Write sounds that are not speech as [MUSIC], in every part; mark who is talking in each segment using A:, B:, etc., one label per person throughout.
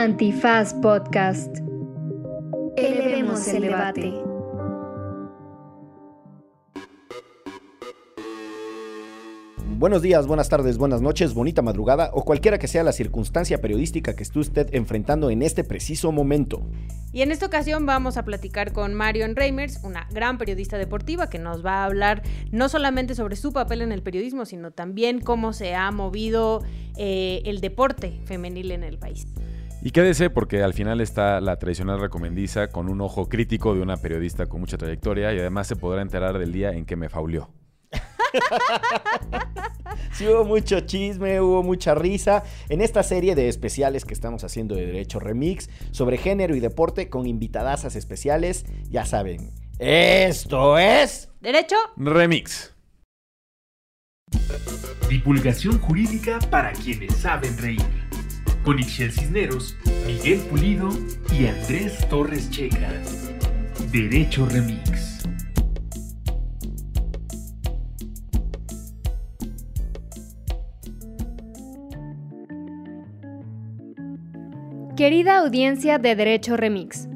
A: Antifaz Podcast. Elevemos el debate.
B: Buenos días, buenas tardes, buenas noches, bonita madrugada o cualquiera que sea la circunstancia periodística que esté usted enfrentando en este preciso momento.
C: Y en esta ocasión vamos a platicar con Marion Reimers, una gran periodista deportiva que nos va a hablar no solamente sobre su papel en el periodismo, sino también cómo se ha movido eh, el deporte femenil en el país.
D: Y quédese porque al final está la tradicional recomendiza con un ojo crítico de una periodista con mucha trayectoria y además se podrá enterar del día en que me fauleó. [LAUGHS]
B: Sí, hubo mucho chisme, hubo mucha risa en esta serie de especiales que estamos haciendo de Derecho Remix sobre género y deporte con invitadasas especiales. Ya saben, esto es.
C: ¿Derecho?
D: Remix.
E: Divulgación jurídica para quienes saben reír. Con Ixel Cisneros, Miguel Pulido y Andrés Torres Checa. Derecho Remix.
A: Querida audiencia de Derecho Remix,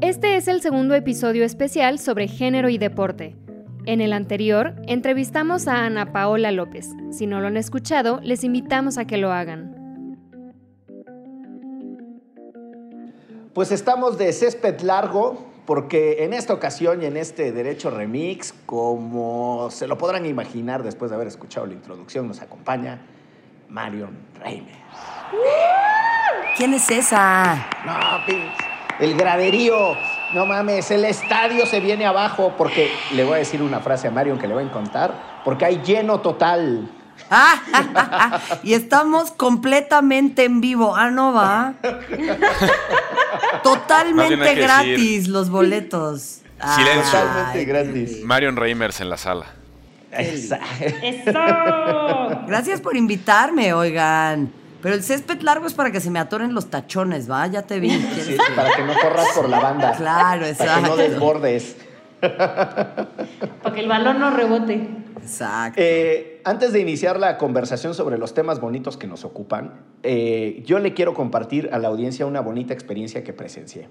A: este es el segundo episodio especial sobre género y deporte. En el anterior, entrevistamos a Ana Paola López. Si no lo han escuchado, les invitamos a que lo hagan.
B: Pues estamos de césped largo porque en esta ocasión y en este Derecho Remix, como se lo podrán imaginar después de haber escuchado la introducción, nos acompaña Marion Reiner.
F: ¿Quién es esa?
B: No, el graderío. No mames, el estadio se viene abajo porque le voy a decir una frase a Marion que le voy a contar, porque hay lleno total.
F: Ah, y estamos completamente en vivo. Ah, no va. [LAUGHS] Totalmente gratis los boletos. [LAUGHS]
D: Silencio.
B: Totalmente
F: Ay,
B: gratis.
D: Marion Reimers en la sala.
B: Esa-
C: ¡Eso!
F: Gracias por invitarme, oigan. Pero el césped largo es para que se me atoren los tachones, ¿va? Ya te vi. ¿Quieres
B: Sí,
F: que-
B: para que no corras por la banda.
F: Claro,
B: Para que no
F: exacto.
B: desbordes.
C: Para que el balón no rebote.
F: Exacto.
B: Eh, antes de iniciar la conversación sobre los temas bonitos que nos ocupan, eh, yo le quiero compartir a la audiencia una bonita experiencia que presencié.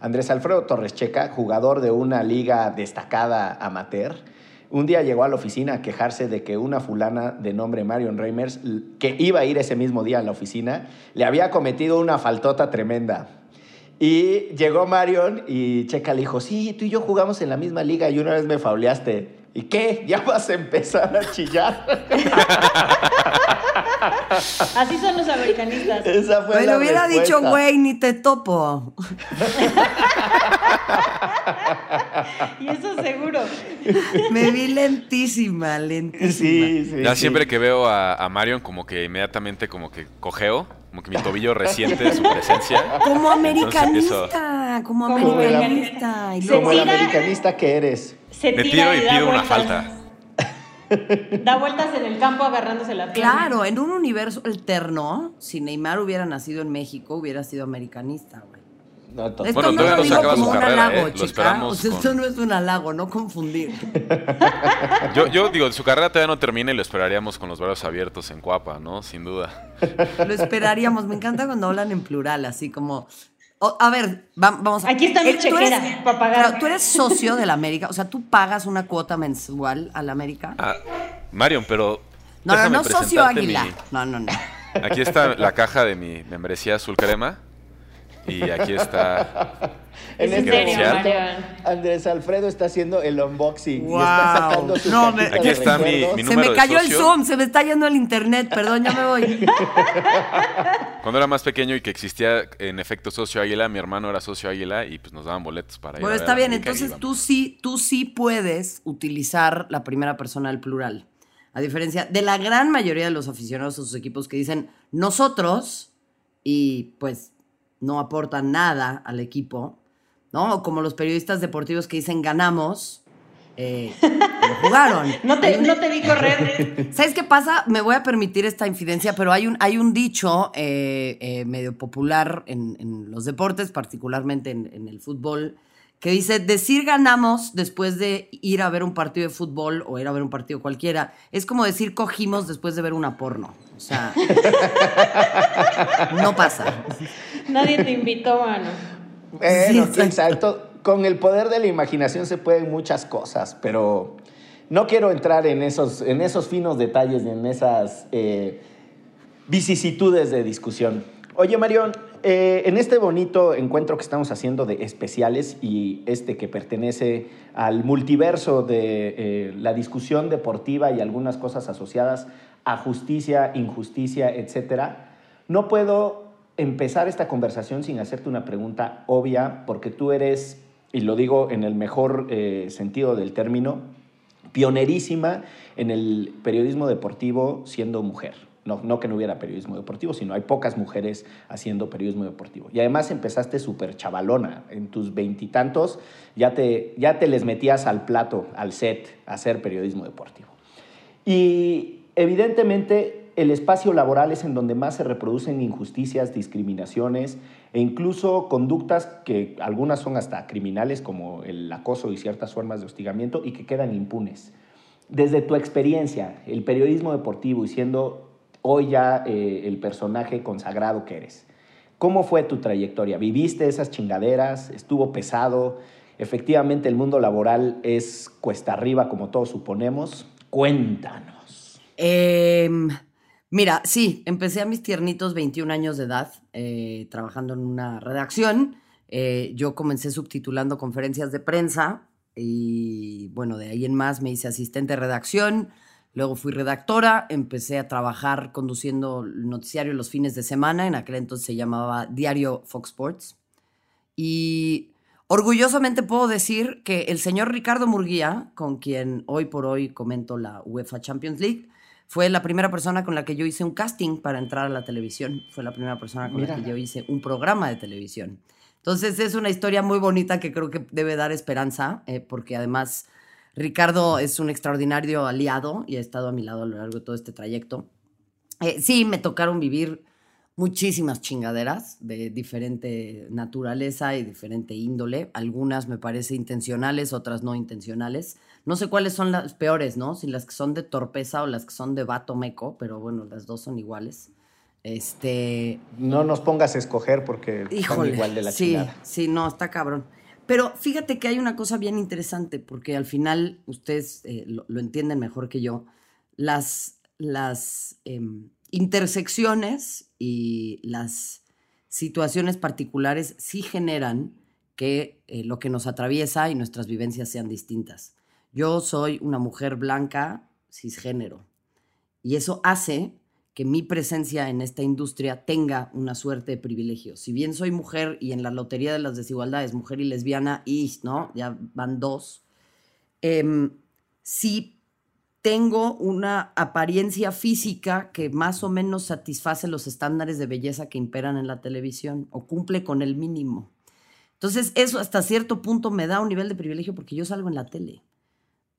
B: Andrés Alfredo Torres Checa, jugador de una liga destacada amateur, un día llegó a la oficina a quejarse de que una fulana de nombre Marion Reimers, que iba a ir ese mismo día a la oficina, le había cometido una faltota tremenda. Y llegó Marion y Checa le dijo, sí, tú y yo jugamos en la misma liga y una vez me fauleaste. ¿Y qué? ¿Ya vas a empezar a chillar? [LAUGHS]
C: Así son los americanistas.
B: Esa fue
F: Me
B: la
F: lo hubiera
B: respuesta.
F: dicho, güey, ni te topo. [LAUGHS]
C: Y eso seguro.
F: Me vi lentísima, lentísima.
B: Sí, sí.
D: Ya
B: sí.
D: siempre que veo a, a Marion como que inmediatamente como que cojeo, como que mi tobillo resiente de su presencia.
F: Como americanista, como
C: Como
F: americanista. Y luego-
B: Como el americanista que eres.
C: Se
D: Me
C: tira
D: tiro y
C: da
D: pido una falta.
C: Da vueltas en el campo agarrándose la pierna.
F: Claro, en un universo alterno, si Neymar hubiera nacido en México, hubiera sido americanista, güey.
B: No, to-
F: Esto
D: Bueno,
F: no
D: todavía
F: lo digo como un
D: carrera,
F: halago,
D: ¿eh?
F: Chica. O sea, esto
D: con-
F: no es un halago, no confundir. [LAUGHS]
D: Yo, yo digo, su carrera todavía no termina y lo esperaríamos con los brazos abiertos en Cuapa, ¿no? Sin duda.
F: Lo esperaríamos. Me encanta cuando hablan en plural, así como. a ver, va- vamos a.
C: Aquí está mi
F: Eh,
C: chequera pa' pagar.
F: pero tú eres socio de la América, o sea, tú pagas una cuota mensual a la América.
D: Ah, Marion, pero.
F: no, no, no, socio Águila.
D: mi-
F: No, no, no.
D: Aquí está la caja de mi membresía azul crema. Y aquí está. [LAUGHS]
B: En
C: Es en
B: este. Andrés Alfredo está haciendo el unboxing y
F: Wow.
B: está sacando su
F: No, me-
D: Aquí está mi-
F: Se me
D: de
F: cayó el. Zoom, se me está yendo el internet, perdón, ya me voy. [LAUGHS]
D: Cuando era más pequeño y que existía en efecto socio Águila, mi hermano era socio Águila y pues nos daban boletos para ir
F: Bueno,
D: a ver
F: está
D: a
F: bien,
D: y
F: entonces tú sí, tú sí puedes utilizar la primera persona del plural. A diferencia de la gran mayoría de los aficionados a sus equipos que dicen nosotros y pues no aportan nada al equipo, ¿no? Como los periodistas deportivos que dicen ganamos, eh, [LAUGHS] jugaron.
C: No te,
F: un-
C: no te vi correr. [LAUGHS]
F: ¿Sabes qué pasa? Me voy a permitir esta infidencia, pero hay un, hay un dicho eh, eh, medio popular en, en los deportes, particularmente en, en el fútbol, que dice, decir ganamos después de ir a ver un partido de fútbol o ir a ver un partido cualquiera, es como decir cogimos después de ver una porno. O sea, [LAUGHS] no pasa.
C: Nadie te invitó, mano.
B: Bueno,
F: Sí,
B: quién sabe, to- con el poder de la imaginación se pueden muchas cosas, pero no quiero entrar en esos, en esos finos detalles, en esas eh, vicisitudes de discusión. Oye, Marión, eh, en este bonito encuentro que estamos haciendo de especiales y este que pertenece al multiverso de eh, la discusión deportiva y algunas cosas asociadas a justicia, injusticia, etcétera, no puedo empezar esta conversación sin hacerte una pregunta obvia, porque tú eres, y lo digo en el mejor eh, sentido del término, pionerísima en el periodismo deportivo siendo mujer. No, no que no hubiera periodismo deportivo, sino hay pocas mujeres haciendo periodismo deportivo. Y además empezaste súper chavalona. En tus veintitantos ya te, ya te les metías al plato, al set, a hacer periodismo deportivo. Y evidentemente el espacio laboral es en donde más se reproducen injusticias, discriminaciones e incluso conductas que algunas son hasta criminales como el acoso y ciertas formas de hostigamiento y que quedan impunes. Desde tu experiencia, el periodismo deportivo y siendo hoy ya eh, el personaje consagrado que eres, ¿cómo fue tu trayectoria? ¿Viviste esas chingaderas? ¿Estuvo pesado? Efectivamente el mundo laboral es cuesta arriba como todos suponemos. Cuéntanos.
F: Em, mira, sí, empecé a mis tiernitos 21 años de edad eh, trabajando en una redacción. Eh, yo comencé subtitulando conferencias de prensa y bueno, de ahí en más me hice asistente de redacción. Luego fui redactora, empecé a trabajar conduciendo el noticiario los fines de semana. En aquel entonces se llamaba Diario Fox Sports. Y orgullosamente puedo decir que el señor Ricardo Murguía, con quien hoy por hoy comento la UEFA Champions League, fue la primera persona con la que yo hice un casting para entrar a la televisión. Fue la primera persona con la
B: Mira.
F: que yo hice un programa de televisión. Entonces es una historia muy bonita que creo que debe dar esperanza, eh, porque además Ricardo es un extraordinario aliado y ha estado a mi lado a lo largo de todo este trayecto. Eh, sí, me tocaron vivir muchísimas chingaderas de diferente naturaleza y diferente índole. Algunas me parece intencionales, otras no intencionales. No sé cuáles son las peores, ¿no? Si las que son de torpeza o las que son de vato meco, pero bueno, las dos son iguales. Este,
B: No nos pongas a escoger porque son
F: Híjole,
B: igual de la
F: sí,
B: chingada.
F: sí, no, está cabrón. Pero fíjate que hay una cosa bien interesante, porque al final ustedes eh, lo, lo entienden mejor que yo. Las, las em, intersecciones y las situaciones particulares sí generan que eh, lo que nos atraviesa y nuestras vivencias sean distintas. Yo soy una mujer blanca cisgénero y eso hace que mi presencia en esta industria tenga una suerte de privilegio. Si bien soy mujer y en la lotería de las desigualdades, mujer y lesbiana, y no, ya van dos, em, sí tengo una apariencia física que más o menos satisface los estándares de belleza que imperan en la televisión o cumple con el mínimo. Entonces, eso hasta cierto punto me da un nivel de privilegio porque yo salgo en la tele.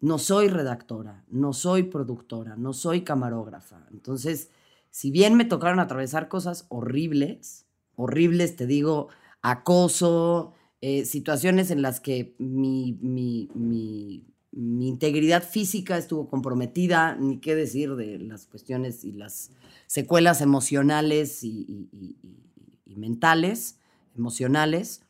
F: No soy redactora, no soy productora, no soy camarógrafa. Entonces, si bien me tocaron atravesar cosas horribles, horribles, te digo, acoso, eh, situaciones en las que mi, mi, mi, integridad física estuvo comprometida, ni qué decir de las cuestiones y las secuelas emocionales y mentales, emocionales,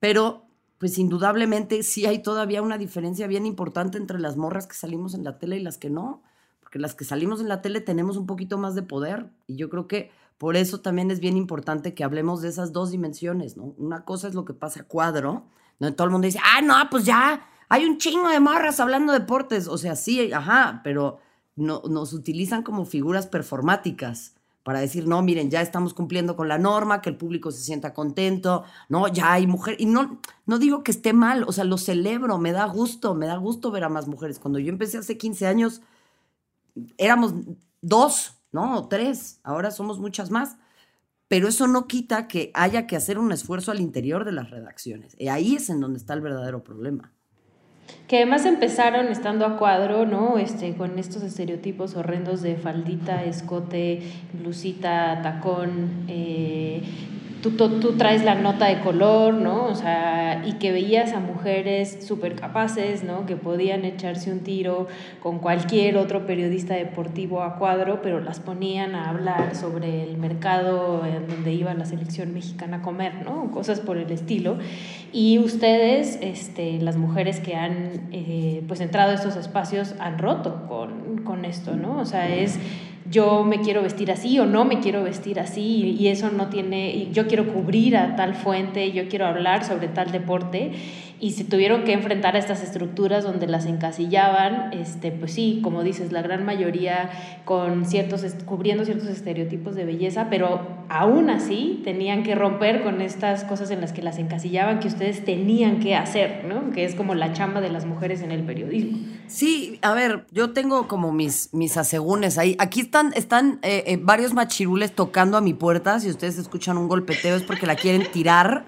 F: pero pues indudablemente sí hay todavía una diferencia bien importante entre las morras que salimos en la tele y las que no, porque las que salimos en la tele tenemos un poquito más de poder y yo creo que por eso también es bien importante que hablemos de esas dos dimensiones, ¿no? Una cosa es lo que pasa a cuadro, donde todo el mundo dice, ah, no, pues ya, hay un chingo de morras hablando de deportes, o sea, sí, ajá, pero no, nos utilizan como figuras performáticas para decir, no, miren, ya estamos cumpliendo con la norma, que el público se sienta contento, no, ya hay mujer, y no, no digo que esté mal, o sea, lo celebro, me da gusto, me da gusto ver a más mujeres. Cuando yo empecé hace 15 años, éramos dos, ¿no? O tres, ahora somos muchas más. Pero eso no quita que haya que hacer un esfuerzo al interior de las redacciones. Y ahí es en donde está el verdadero problema.
C: Que además empezaron estando a cuadro, ¿no? Este, con estos estereotipos horrendos de faldita, escote, blusita, tacón, eh, tú, tú, traes la nota de color, ¿no? O sea, y que veías a mujeres súper capaces, ¿no? Que podían echarse un tiro con cualquier otro periodista deportivo a cuadro, pero las ponían a hablar sobre el mercado en donde iba la selección mexicana a comer, ¿no? Cosas por el estilo. Y ustedes, este, las mujeres que han, eh, pues, entrado a estos espacios, han roto con, con esto, ¿no? O sea, es yo me quiero vestir así o no me quiero vestir así y eso no tiene, yo quiero cubrir a tal fuente, yo quiero hablar sobre tal deporte y se tuvieron que enfrentar a estas estructuras donde las encasillaban, este, pues sí, como dices, la gran mayoría con ciertos, cubriendo ciertos estereotipos de belleza, pero aún así tenían que romper con estas cosas en las que las encasillaban que ustedes tenían que hacer, ¿no? Que es como la chamba de las mujeres en el periodismo.
F: Sí, a ver, yo tengo como mis, mis asegúnes ahí. Aquí están, están eh, eh, varios machirules tocando a mi puerta. Si ustedes escuchan un golpeteo es porque la quieren tirar.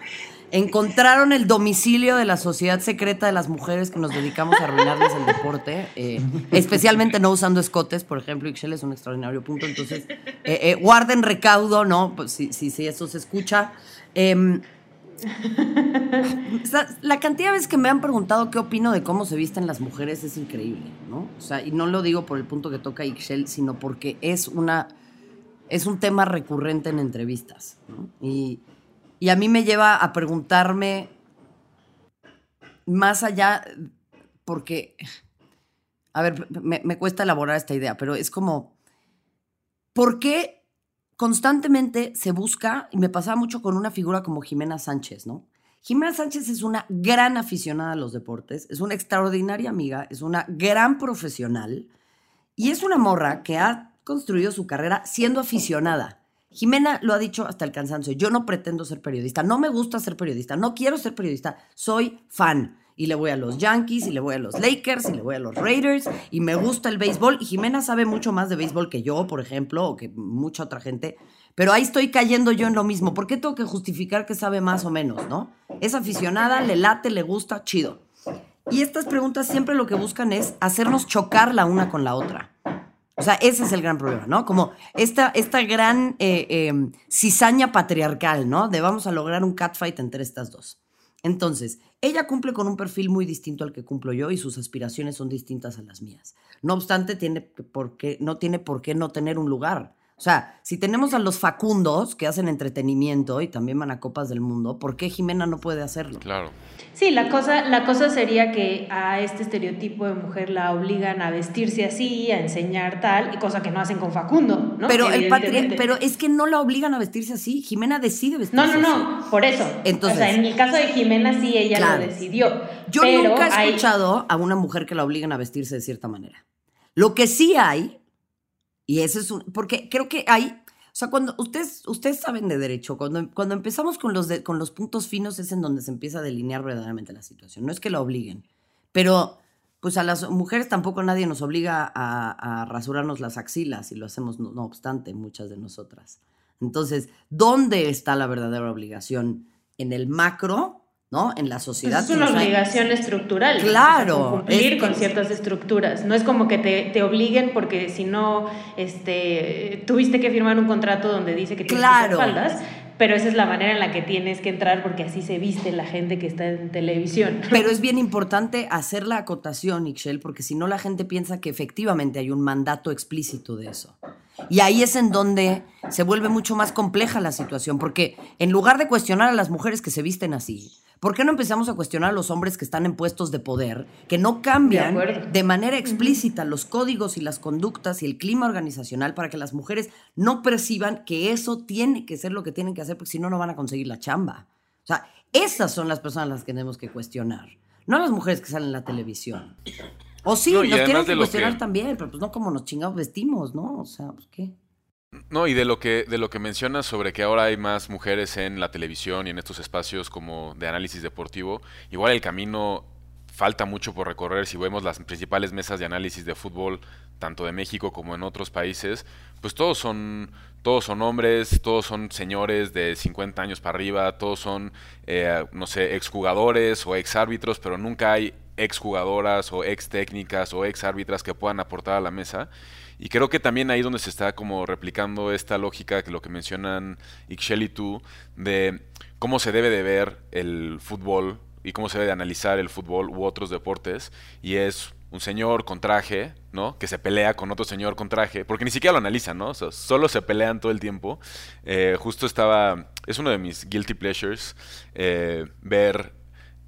F: Encontraron el domicilio de la sociedad secreta de las mujeres que nos dedicamos a arruinarles el deporte, eh, especialmente no usando escotes, por ejemplo, Ixchel es un extraordinario punto, entonces eh, eh, guarden recaudo, ¿no? Pues si, si, eso se escucha. Em, la cantidad de veces que me han preguntado qué opino de cómo se visten las mujeres es increíble, ¿no? O sea, y no lo digo por el punto que toca Ixchel, sino porque es una es un tema recurrente en entrevistas, ¿no? Y y a mí me lleva a preguntarme más allá, porque, a ver, me, cuesta elaborar esta idea, pero es como, ¿por qué constantemente se busca, y me pasaba mucho con una figura como Jimena Sánchez, ¿no? Jimena Sánchez es una gran aficionada a los deportes, es una extraordinaria amiga, es una gran profesional y es una morra que ha construido su carrera siendo aficionada. Jimena lo ha dicho hasta el cansancio. Yo no pretendo ser periodista, no me gusta ser periodista, no quiero ser periodista, soy fan. Y le voy a los Yankees, y le voy a los Lakers, y le voy a los Raiders, y me gusta el béisbol. Y Jimena sabe mucho más de béisbol que yo, por ejemplo, o que mucha otra gente. Pero ahí estoy cayendo yo en lo mismo. ¿Por qué tengo que justificar que sabe más o menos, no? Es aficionada, le late, le gusta, chido. Y estas preguntas siempre lo que buscan es hacernos chocar la una con la otra. O sea, ese es el gran problema, ¿no? Como esta, esta gran eh, em, cizaña patriarcal, ¿no? De vamos a lograr un catfight entre estas dos. Entonces, ella cumple con un perfil muy distinto al que cumplo yo y sus aspiraciones son distintas a las mías. No obstante, tiene por qué, no tiene por qué no tener un lugar. O sea, si tenemos a los Facundos que hacen entretenimiento y también van a Copas del Mundo, ¿por qué Jimena no puede hacerlo?
D: Claro.
C: Sí, la cosa, la cosa sería que a este estereotipo de mujer la obligan a vestirse así, a enseñar tal, y cosa que no hacen con Facundo, ¿no?
F: Pero, el pero es que no la obligan a vestirse así. Jimena decide vestirse
C: así. No, no, no, por eso. Entonces, o sea, en el caso de Jimena sí ella lo decidió.
F: Yo nunca he escuchado a una mujer que la obligan a vestirse de cierta manera. Lo que sí hay y eso es un, porque creo que hay, o sea, cuando ustedes, ustedes saben de derecho, cuando, cuando empezamos con los, con los puntos finos es en donde se empieza a delinear verdaderamente la situación. No es que la obliguen, pero pues a las mujeres tampoco nadie nos obliga a, rasurarnos las axilas y lo hacemos no, obstante muchas de nosotras. Entonces, ¿dónde está la verdadera obligación? ¿En el macro ¿no? En la sociedad.
C: es una obligación estructural.
F: Claro.
C: cumplir con ciertas estructuras. No es como que te, te, obliguen porque si no, este, tuviste que firmar un contrato donde dice que tienes claro. faldas, pero esa es la manera en la que tienes que entrar porque así se viste la gente que está en televisión. [LAUGHS]
F: Pero es bien importante hacer la acotación, Ixchel, porque si no la gente piensa que efectivamente hay un mandato explícito de eso. Y ahí es en donde se vuelve mucho más compleja la situación, porque en lugar de cuestionar a las mujeres que se visten así, ¿Por qué no empezamos a cuestionar a los hombres que están en puestos de poder, que no cambian de, manera explícita los códigos y las conductas y el clima organizacional para que las mujeres no perciban que eso tiene que ser lo que tienen que hacer, porque si no, no van a conseguir la chamba? O sea, esas son las personas las que tenemos que cuestionar, no las mujeres que salen en la televisión. O sí, nos tienen que cuestionar también, pero pues no como nos chingados vestimos, ¿no? O sea, pues qué.
D: No, y de lo que de lo que mencionas sobre que ahora hay más mujeres en la televisión y en estos espacios como de análisis deportivo, igual el camino falta mucho por recorrer si vemos las principales mesas de análisis de fútbol tanto de México como en otros países, pues todos son todos son hombres, todos son señores de 50 años para arriba, todos son eh, no sé, exjugadores o ex árbitros, pero nunca hay exjugadoras o ex técnicas o ex árbitras que puedan aportar a la mesa. Y creo que también ahí donde se está como replicando esta lógica, que lo que mencionan Ixchel y tú, de cómo se debe de ver el fútbol y cómo se debe de analizar el fútbol u otros deportes, y es un señor con traje, ¿no? Que se pelea con otro señor con traje, porque ni siquiera lo analizan, ¿no? solo se pelean todo el tiempo. Eh, justo estaba, es uno de mis guilty pleasures, eh, ver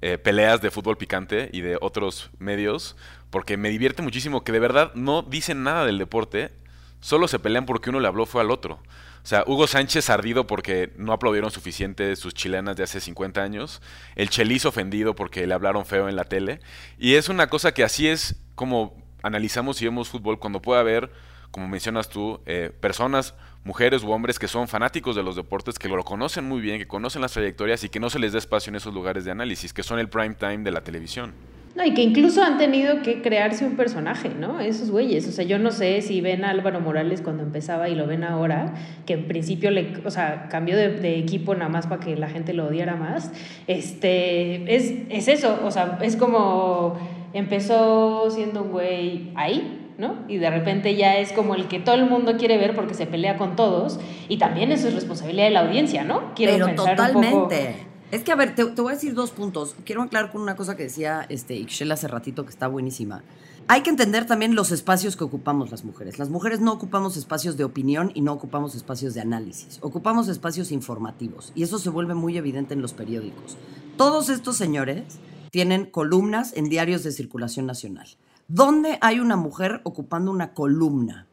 D: eh, peleas de fútbol picante y de otros medios, porque me divierte muchísimo que de verdad no dicen nada del deporte, solo se pelean porque uno le habló fue al otro. O sea, Hugo Sánchez ardido porque no aplaudieron suficiente sus chilenas de hace 50 años. El Chelis ofendido porque le hablaron feo en la tele. Y es una cosa que así es como analizamos y vemos fútbol cuando puede haber, como mencionas tú, eh, personas, mujeres u hombres que son fanáticos de los deportes, que lo conocen muy bien, que conocen las trayectorias y que no se les dé espacio en esos lugares de análisis, que son el prime time de la televisión.
C: No, y que incluso han tenido que crearse un personaje, ¿no? Esos güeyes. O sea, yo no sé si ven a Álvaro Morales cuando empezaba y lo ven ahora, que en principio le, o sea, cambió de, equipo nada más para que la gente lo odiara más. Este, es, es eso, o sea, es como empezó siendo un güey ahí, ¿no? Y de repente ya es como el que todo el mundo quiere ver porque se pelea con todos. Y también eso es responsabilidad de la audiencia, ¿no?
F: Quiero Pero totalmente. Es que, a ver, te, voy a decir dos puntos. Quiero aclarar con una cosa que decía este, Ixchel hace ratito, que está buenísima. Hay que entender también los espacios que ocupamos las mujeres. Las mujeres no ocupamos espacios de opinión y no ocupamos espacios de análisis. Ocupamos espacios informativos. Y eso se vuelve muy evidente en los periódicos. Todos estos señores tienen columnas en diarios de circulación nacional. ¿Dónde hay una mujer ocupando una columna?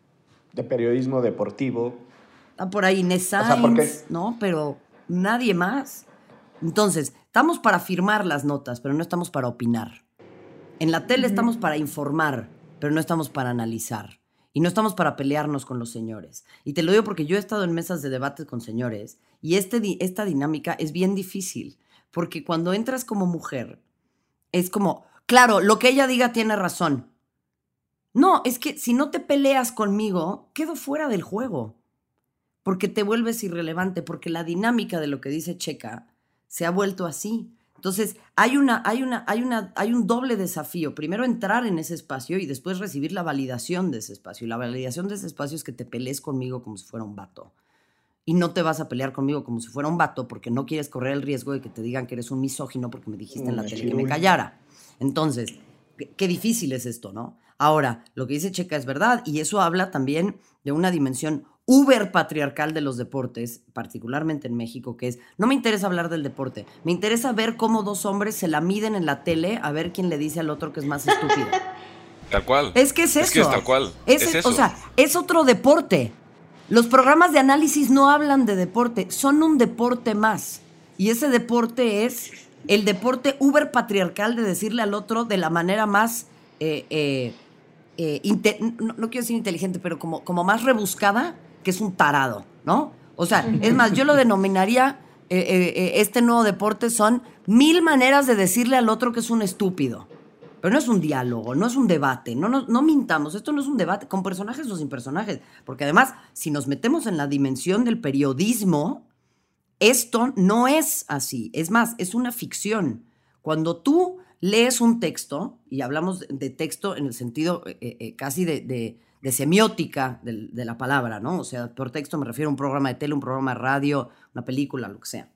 B: De periodismo deportivo.
F: Está por ahí Inés ¿no? Pero nadie más. Entonces, estamos para firmar las notas, pero no estamos para opinar. En la tele estamos para informar, pero no estamos para analizar. Y no estamos para pelearnos con los señores. Y te lo digo porque yo he estado en mesas de debate con señores y este, esta dinámica es bien difícil. Porque cuando entras como mujer, es como, claro, lo que ella diga tiene razón. No, es que si no te peleas conmigo, quedo fuera del juego. Porque te vuelves irrelevante, porque la dinámica de lo que dice Checa se ha vuelto así. Entonces, hay, una, hay, una, hay, una, hay un doble desafío. Primero, entrar en ese espacio y después recibir la validación de ese espacio. Y la validación de ese espacio es que te pelees conmigo como si fuera un vato. Y no te vas a pelear conmigo como si fuera un vato porque no quieres correr el riesgo de que te digan que eres un misógino porque me dijiste en la tele que me callara. Entonces, qué difícil es esto, ¿no? Ahora, lo que dice Checa es verdad y eso habla también de una dimensión uber patriarcal de los deportes, particularmente en México, que es, no me interesa hablar del deporte, me interesa ver cómo dos hombres se la miden en la tele a ver quién le dice al otro que es más estúpido. [LAUGHS]
D: Tal cual.
F: Es que es eso. Es
D: que es tal cual.
F: Es,
D: eso.
F: O sea, es otro deporte. Los programas de análisis no hablan de deporte, son un deporte más. Y ese deporte es el deporte uber patriarcal de decirle al otro de la manera más, eh, eh, eh, no, no, quiero decir inteligente, pero como, como más rebuscada, que es un tarado, ¿no? O sea, es más, yo lo denominaría, eh, eh, eh, este nuevo deporte son mil maneras de decirle al otro que es un estúpido. Pero no es un diálogo, no es un debate, no, no, no mintamos, esto no es un debate con personajes o sin personajes, porque además, si nos metemos en la dimensión del periodismo, esto no es así, es más, es una ficción. Cuando tú lees un texto, y hablamos de texto en el sentido casi de, de semiótica de, la palabra, ¿no? O sea, por texto me refiero a un programa de tele, un programa de radio, una película, lo que sea.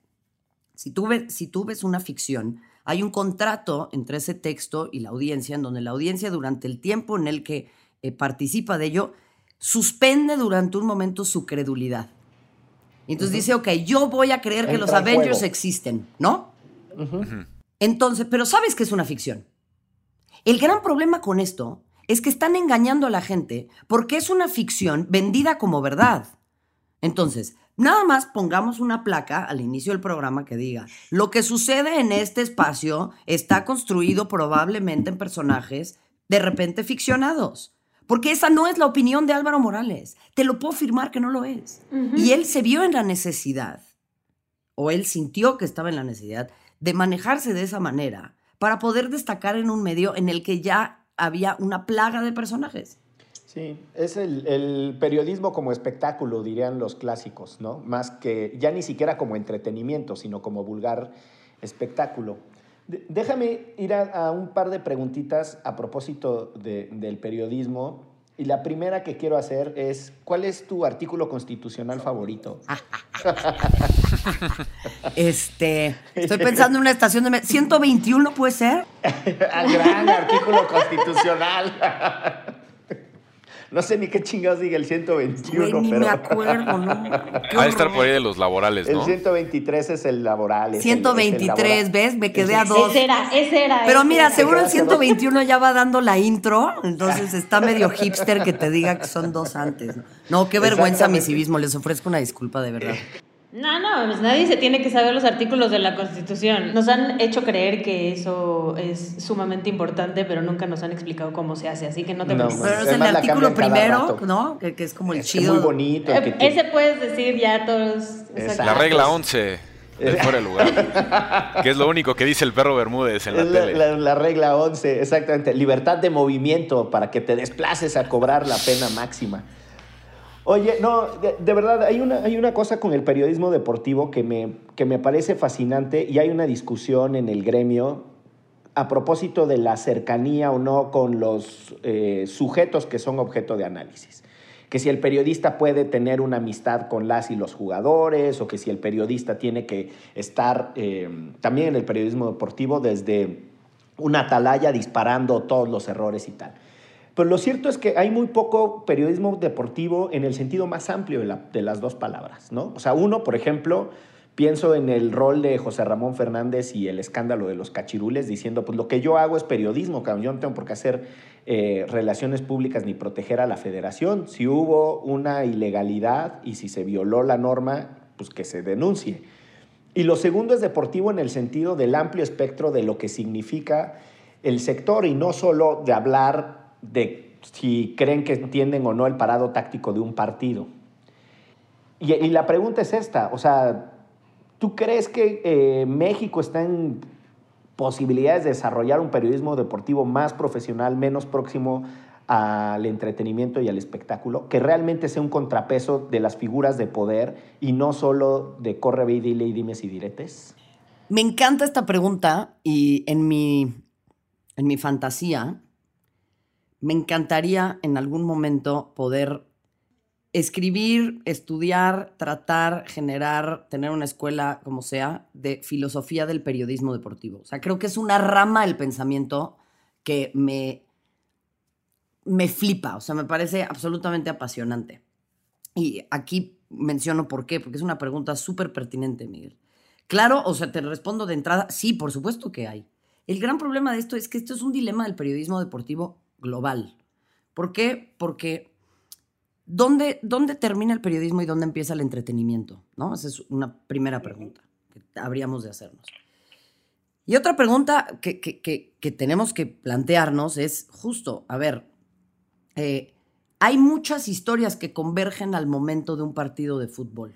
F: Si tú, ves, si tú ves una ficción, hay un contrato entre ese texto y la audiencia, en donde la audiencia durante el tiempo en el que eh, participa de ello, suspende durante un momento su credulidad. Y entonces dice, ok, yo voy a creer que los Avengers existen, ¿no? Entonces, pero sabes que es una ficción. El gran problema con esto es que están engañando a la gente porque es una ficción vendida como verdad. Entonces, nada más pongamos una placa al inicio del programa que diga, lo que sucede en este espacio está construido probablemente en personajes de repente ficcionados. Porque esa no es la opinión de Álvaro Morales. Te lo puedo afirmar que no lo es. Y él se vio en la necesidad, o él sintió que estaba en la necesidad, de manejarse de esa manera para poder destacar en un medio en el que ya había una plaga de personajes.
B: Sí, es el, periodismo como espectáculo, dirían los clásicos, ¿no? Más que ya ni siquiera como entretenimiento, sino como vulgar espectáculo. déjame ir a, un par de preguntitas a propósito del periodismo Y la primera que quiero hacer es, ¿cuál es tu artículo constitucional favorito? [LAUGHS] [LAUGHS]
F: Este, estoy pensando en una estación de... me- 121 puede ser. [LAUGHS]
B: Al gran artículo constitucional. No sé ni qué chingados diga el 121,
F: Güey, ni
B: pero
F: me acuerdo, ¿no? [LAUGHS]
D: Va a estar por ahí de los laborales,
B: el
D: ¿no?
B: 123 es el laboral. es el- es el
F: 123,
B: laboral.
F: ¿ves? Me quedé a dos.
G: Ese era, ese era.
F: Pero
G: ese
F: mira,
G: era.
F: seguro el
B: quedaste a dos.
F: 121 ya va dando la intro, entonces está medio hipster que te diga que son dos antes. ¿no? Qué vergüenza mi civismo, les ofrezco una disculpa de verdad.
G: No, no, pues nadie se tiene que saber los artículos de la Constitución. Nos han hecho creer que eso es sumamente importante, pero nunca nos han explicado cómo se hace, así que no te
B: No,
G: preocupes.
F: Pero es el
B: Además,
F: artículo primero. ¿no? Que, que es como el
B: Es
F: chido.
B: muy bonito. que
G: Eh,
B: te-
G: Ese puedes decir ya todos.
B: Exacto.
D: La regla 11 del fuera de lugar. que es lo único que dice el perro Bermúdez en la
B: Es la,
D: tele.
B: la- la regla 11, exactamente. Libertad de movimiento para que te desplaces a cobrar la pena máxima. Oye, no, de, de verdad, hay una, hay una cosa con el periodismo deportivo que me, que me parece fascinante y hay una discusión en el gremio a propósito de la cercanía o no con los eh, sujetos que son objeto de análisis. Que si el periodista puede tener una amistad con las y los jugadores, o que si el periodista tiene que estar eh, también en el periodismo deportivo desde una atalaya disparando todos los errores y tal. Pero lo cierto es que hay muy poco periodismo deportivo en el sentido más amplio de, la- de las dos palabras, ¿no? O sea, uno, por ejemplo, pienso en el rol de José Ramón Fernández y el escándalo de los cachirules, diciendo, pues lo que yo hago es periodismo, yo no tengo por qué hacer eh, relaciones públicas ni proteger a la federación. Si hubo una ilegalidad y si se violó la norma, pues que se denuncie. Y lo segundo es deportivo en el sentido del amplio espectro de lo que significa el sector y no solo de hablar de si creen que entienden o no el parado táctico de un partido. Y, y la pregunta es esta, o sea, ¿tú crees que eh, México está en posibilidades de desarrollar un periodismo deportivo más profesional, menos próximo al entretenimiento y al espectáculo, que realmente sea un contrapeso de las figuras de poder y no solo de corre, ve y dile y dimes y diretes?
F: Me encanta esta pregunta y en mi, en mi fantasía me encantaría en algún momento poder escribir, estudiar, tratar, generar, tener una escuela, como sea, de filosofía del periodismo deportivo. O sea, creo que es una rama del pensamiento que me, me flipa, o sea, me parece absolutamente apasionante. Y aquí menciono por qué, porque es una pregunta súper pertinente, Miguel. Claro, o sea, te respondo de entrada, sí, por supuesto que hay. El gran problema de esto es que esto es un dilema del periodismo deportivo global. ¿Por qué? Porque ¿dónde, dónde termina el periodismo y dónde empieza el entretenimiento? ¿No? Esa es una primera pregunta que habríamos de hacernos. Y otra pregunta que, que- que- que tenemos que plantearnos es justo, a ver, eh, hay muchas historias que convergen al momento de un partido de fútbol.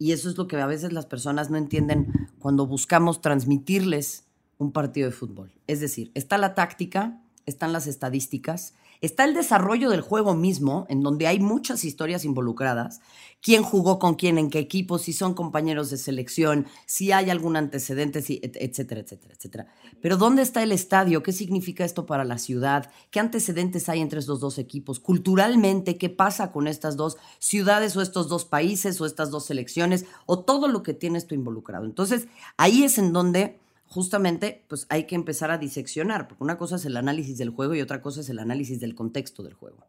F: Y eso es lo que a veces las personas no entienden cuando buscamos transmitirles un partido de fútbol. Es decir, está la táctica, están las estadísticas, está el desarrollo del juego mismo, en donde hay muchas historias involucradas, quién jugó con quién, en qué equipo, si son compañeros de selección, si hay algún antecedente, etcétera, etcétera, etcétera. Pero ¿dónde está el estadio? ¿Qué significa esto para la ciudad? ¿Qué antecedentes hay entre estos dos equipos? Culturalmente, ¿qué pasa con estas dos ciudades o estos dos países o estas dos selecciones o todo lo que tiene esto involucrado? Entonces, ahí es en donde justamente pues hay que empezar a diseccionar, porque una cosa es el análisis del juego y otra cosa es el análisis del contexto del juego.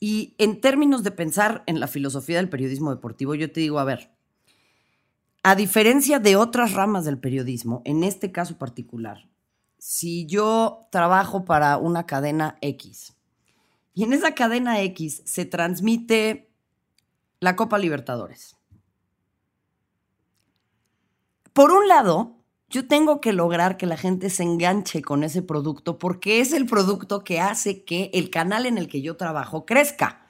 F: Y en términos de pensar en la filosofía del periodismo deportivo, yo te digo, a ver, a diferencia de otras ramas del periodismo, en este caso particular, si yo trabajo para una cadena X y en esa cadena X se transmite la Copa Libertadores, por un lado, yo tengo que lograr que la gente se enganche con ese producto porque es el producto que hace que el canal en el que yo trabajo crezca.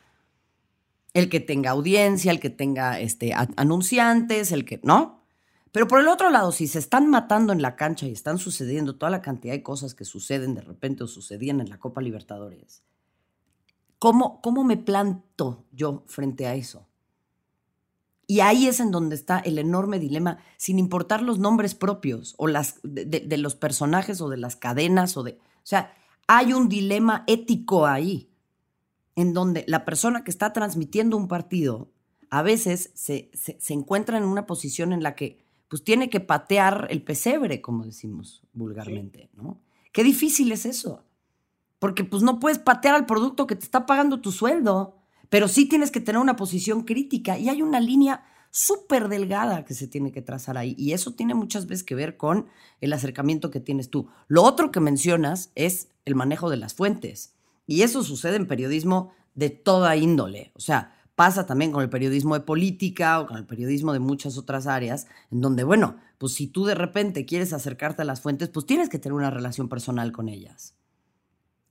F: El que tenga audiencia, el que tenga este, anunciantes, el que, ¿no? Pero por el otro lado, si se están matando en la cancha y están sucediendo toda la cantidad de cosas que suceden de repente o sucedían en la Copa Libertadores, ¿cómo, cómo me planto yo frente a eso? Y ahí es en donde está el enorme dilema, sin importar los nombres propios o las de, de- de los personajes o de las cadenas o de, o sea, hay un dilema ético ahí. en donde la persona que está transmitiendo un partido a veces se, se- se encuentra en una posición en la que pues tiene que patear el pesebre, como decimos vulgarmente, ¿no? Qué difícil es eso. Porque pues no puedes patear al producto que te está pagando tu sueldo, pero sí tienes que tener una posición crítica y hay una línea súper delgada que se tiene que trazar ahí y eso tiene muchas veces que ver con el acercamiento que tienes tú. Lo otro que mencionas es el manejo de las fuentes y eso sucede en periodismo de toda índole, o sea, pasa también con el periodismo de política o con el periodismo de muchas otras áreas, en donde, bueno, pues si tú de repente quieres acercarte a las fuentes, pues tienes que tener una relación personal con ellas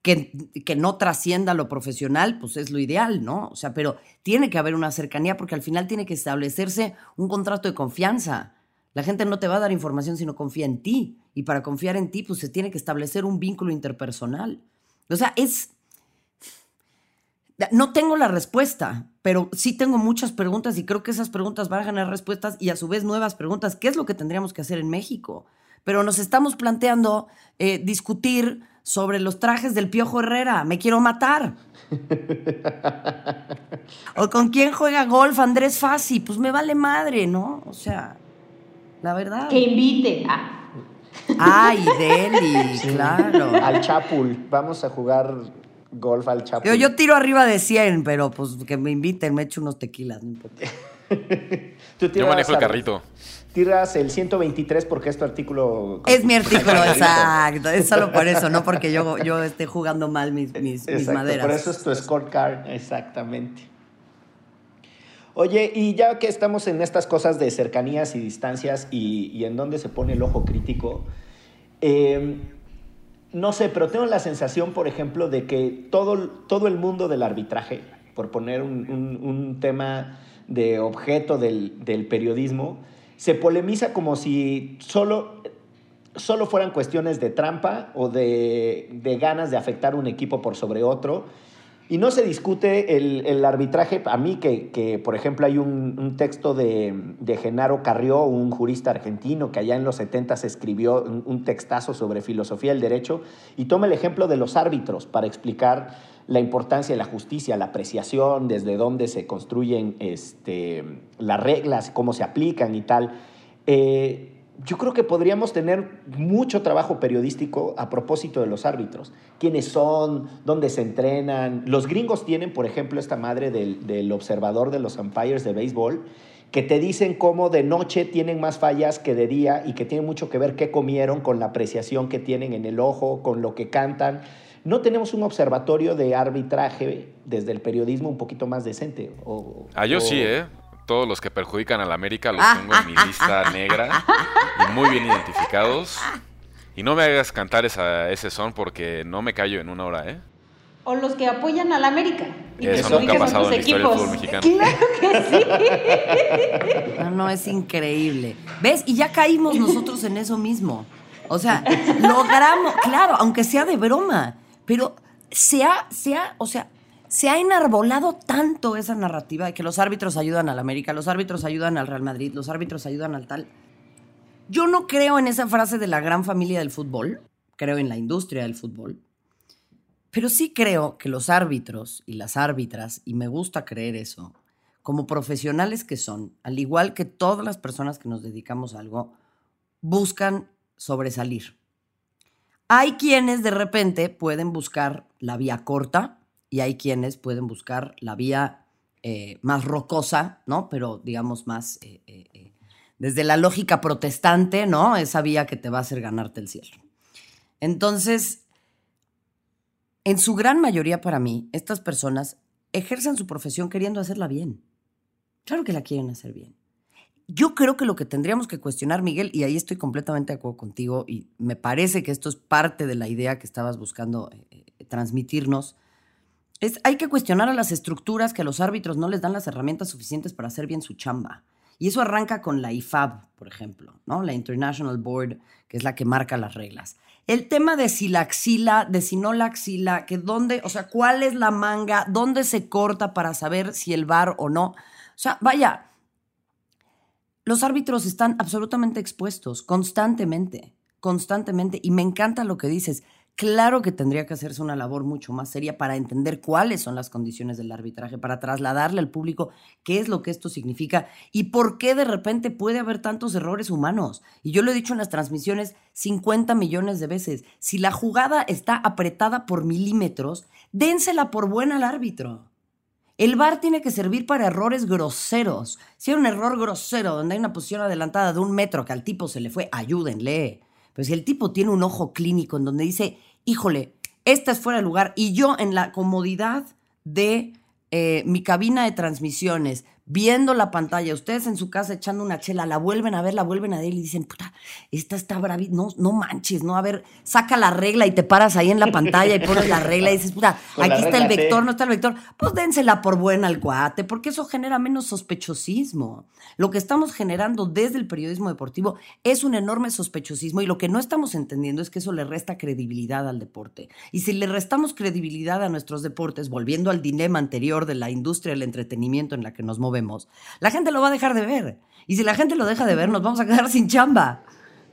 F: que, no trascienda lo profesional, pues es lo ideal, ¿no? O sea, pero tiene que haber una cercanía porque al final tiene que establecerse un contrato de confianza. La gente no te va a dar información si no confía en ti. Y para confiar en ti, pues se tiene que establecer un vínculo interpersonal. O sea, es... No tengo la respuesta, pero sí tengo muchas preguntas y creo que esas preguntas van a generar respuestas y a su vez nuevas preguntas. ¿Qué es lo que tendríamos que hacer en México? Pero nos estamos planteando eh, discutir sobre los trajes del Piojo Herrera. Me quiero matar. o con quién juega golf Andrés Fassi. Pues me vale madre, ¿no? O sea, la verdad.
G: Que invite. Ah,
F: Ay, Deli, [LAUGHS] claro.
B: Al Chapul. Vamos a jugar golf al Chapul.
F: Yo, yo tiro arriba de 100, pero pues que me inviten, me echo unos tequilas, no importa. [LAUGHS]
B: Tú
D: Yo manejo el carrito.
B: Tiras el 123 porque es tu artículo.
F: Es mi artículo, [LAUGHS] exacto. Es solo por eso, no porque yo, yo esté jugando mal mis, mis, maderas.
B: por eso es tu scorecard, exactamente. Oye, y ya que estamos en estas cosas de cercanías y distancias y, y en dónde se pone el ojo crítico, eh, no sé, pero tengo la sensación, por ejemplo, de que todo, todo el mundo del arbitraje, por poner un, un- un tema de objeto del, del periodismo, se polemiza como si solo, solo fueran cuestiones de trampa o de, de ganas de afectar un equipo por sobre otro. Y no se discute el, el arbitraje. A mí que, que, por ejemplo, hay un, un texto de, de Genaro Carrió, un jurista argentino que allá en los 70 se escribió un, un textazo sobre filosofía del derecho y toma el ejemplo de los árbitros para explicar la importancia de la justicia, la apreciación, desde dónde se construyen este, las reglas, cómo se aplican y tal. Eh, yo creo que podríamos tener mucho trabajo periodístico a propósito de los árbitros. ¿Quiénes son? ¿Dónde se entrenan? Los gringos tienen, por ejemplo, esta madre del, del observador de los umpires de béisbol, que te dicen cómo de noche tienen más fallas que de día y que tiene mucho que ver qué comieron con la apreciación que tienen en el ojo, con lo que cantan. No tenemos un observatorio de arbitraje desde el periodismo un poquito más decente. O,
D: Ah, yo
B: o-
D: sí, ¿eh? Todos los que perjudican a la América los tengo en mi lista negra y muy bien identificados. Y no me hagas cantar esa, ese son porque no me callo en una hora, ¿eh?
G: O los que apoyan a la América. Y
D: Eso
G: perjudican
D: nunca ha
G: a
D: pasado en la historia del
G: equipos.
D: fútbol mexicano.
G: Claro que sí.
F: No, no, es increíble. ¿Ves? Y ya caímos nosotros en eso mismo. O sea, logramos, claro, aunque sea de broma, pero se ha, se ha, o sea, se ha enarbolado tanto esa narrativa de que los árbitros ayudan al América, los árbitros ayudan al Real Madrid, los árbitros ayudan al tal. Yo no creo en esa frase de la gran familia del fútbol, creo en la industria del fútbol, pero sí creo que los árbitros y las árbitras, y me gusta creer eso, como profesionales que son, al igual que todas las personas que nos dedicamos a algo, buscan sobresalir. Hay quienes de repente pueden buscar la vía corta y hay quienes pueden buscar la vía eh, más rocosa, ¿no? Pero digamos más eh, eh, desde la lógica protestante, ¿no? Esa vía que te va a hacer ganarte el cielo. Entonces, en su gran mayoría para mí, estas personas ejercen su profesión queriendo hacerla bien. Claro que la quieren hacer bien. Yo creo que lo que tendríamos que cuestionar, Miguel, y ahí estoy completamente de acuerdo contigo, y me parece que esto es parte de la idea que estabas buscando eh, eh, transmitirnos, es hay que cuestionar a las estructuras que a los árbitros no les dan las herramientas suficientes para hacer bien su chamba. Y eso arranca con la IFAB, por ejemplo, ¿no? La International Board, que es la que marca las reglas. El tema de si la axila, de si no la axila, que dónde, o sea, cuál es la manga, dónde se corta para saber si el bar o no. O sea, vaya, los árbitros están absolutamente expuestos, constantemente, constantemente. Y me encanta lo que dices. Claro que tendría que hacerse una labor mucho más seria para entender cuáles son las condiciones del arbitraje, para trasladarle al público qué es lo que esto significa y por qué de repente puede haber tantos errores humanos. Y yo lo he dicho en las transmisiones 50 millones de veces. Si la jugada está apretada por milímetros, dénsela por buena al árbitro. El VAR tiene que servir para errores groseros. Si hay un error grosero donde hay una posición adelantada de un metro que al tipo se le fue, ayúdenle. Pero si el tipo tiene un ojo clínico en donde dice, híjole, esta es fuera de lugar y yo en la comodidad de eh, mi cabina de transmisiones, viendo la pantalla, ustedes en su casa echando una chela, la vuelven a ver, la vuelven a ver y dicen, puta, esta está bravita, no, no manches, no, a ver, saca la regla y te paras ahí en la pantalla y pones la regla y dices, puta, [LAUGHS] aquí está el vector, no está el vector, pues dénsela por buena al cuate, porque eso genera menos sospechosismo. Lo que estamos generando desde el periodismo deportivo es un enorme sospechosismo y lo que no estamos entendiendo es que eso le resta credibilidad al deporte. Y si le restamos credibilidad a nuestros deportes, volviendo al dilema anterior de la industria del entretenimiento en la que nos movemos, la gente lo va a dejar de ver. Y si la gente lo deja de ver, nos vamos a quedar sin chamba.